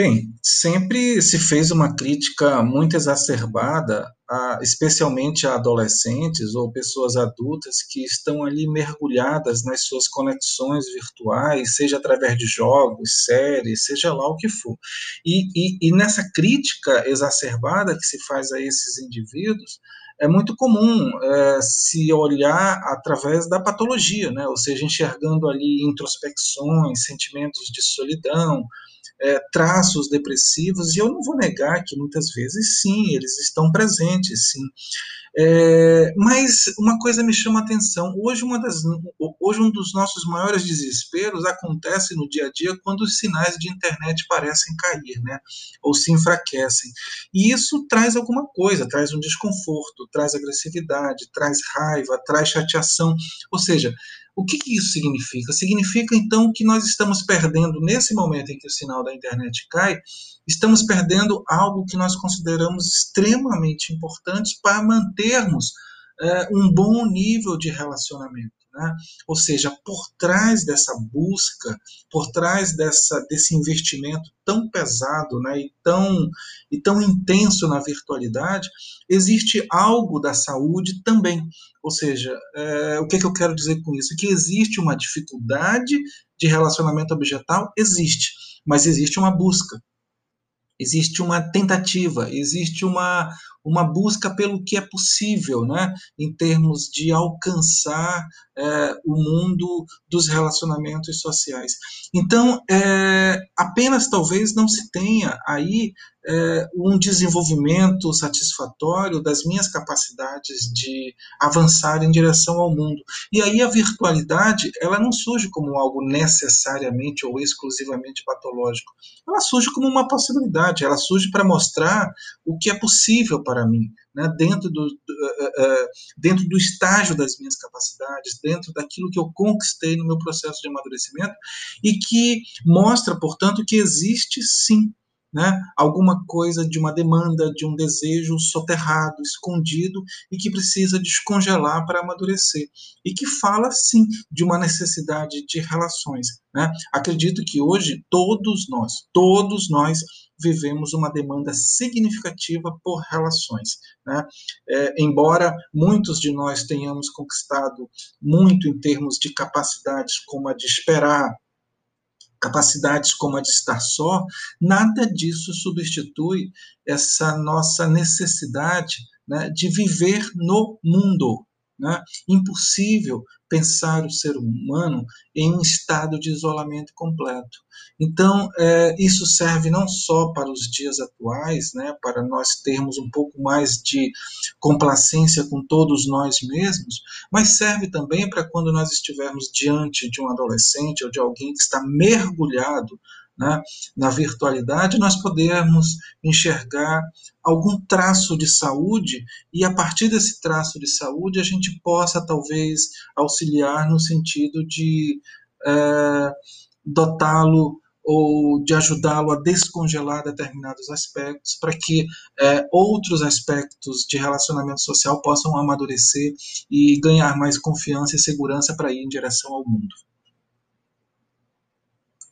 Bem, sempre se fez uma crítica muito exacerbada, a, especialmente a adolescentes ou pessoas adultas que estão ali mergulhadas nas suas conexões virtuais, seja através de jogos, séries, seja lá o que for. E, e, e nessa crítica exacerbada que se faz a esses indivíduos, é muito comum é, se olhar através da patologia, né? ou seja, enxergando ali introspecções, sentimentos de solidão, é, traços depressivos, e eu não vou negar que muitas vezes sim, eles estão presentes, sim. É, mas uma coisa me chama a atenção. Hoje, uma das, hoje, um dos nossos maiores desesperos acontece no dia a dia quando os sinais de internet parecem cair, né? ou se enfraquecem. E isso traz alguma coisa, traz um desconforto, traz agressividade, traz raiva, traz chateação. Ou seja, o que, que, isso significa? Significa então que nós estamos perdendo, nesse momento em que o sinal da internet cai, estamos perdendo algo que nós consideramos extremamente importante para mantermos é, um bom nível de relacionamento. Né? Ou seja, por trás dessa busca, por trás dessa, desse investimento tão pesado né, e, tão, e tão intenso na virtualidade, existe algo da saúde também. Ou seja, é, o que, é que eu quero dizer com isso? Que existe uma dificuldade de relacionamento objetal? Existe, mas existe uma busca existe uma tentativa, existe uma, uma busca pelo que é possível, né, em termos de alcançar é, o mundo dos relacionamentos sociais. Então, é, apenas talvez não se tenha aí um desenvolvimento satisfatório das minhas capacidades de avançar em direção ao mundo. E aí a virtualidade, ela não surge como algo necessariamente ou exclusivamente patológico. Ela surge como uma possibilidade, ela surge para mostrar o que é possível para mim, né, dentro, do, uh, uh, dentro do estágio das minhas capacidades, dentro daquilo que eu conquistei no meu processo de amadurecimento, e que mostra, portanto, que existe sim né, alguma coisa de uma demanda, de um desejo soterrado, escondido e que precisa descongelar para amadurecer. E que fala, sim, de uma necessidade de relações. Né? Acredito que hoje todos nós, todos nós vivemos uma demanda significativa por relações. Né? É, embora muitos de nós tenhamos conquistado muito em termos de capacidades, como a de esperar, capacidades como a de estar só, nada disso substitui essa nossa necessidade né, de viver no mundo. Né? Impossível pensar o ser humano em um estado de isolamento completo. Então, é, isso serve não só para os dias atuais, né, para nós termos um pouco mais de complacência com todos nós mesmos, mas serve também para quando nós estivermos diante de um adolescente ou de alguém que está mergulhado né, na virtualidade, nós podermos enxergar algum traço de saúde e, a partir desse traço de saúde, a gente possa, talvez, auxiliar no sentido de é, dotá-lo ou de ajudá-lo a descongelar determinados aspectos para que é, outros aspectos de relacionamento social possam amadurecer e ganhar mais confiança e segurança para ir em direção ao mundo.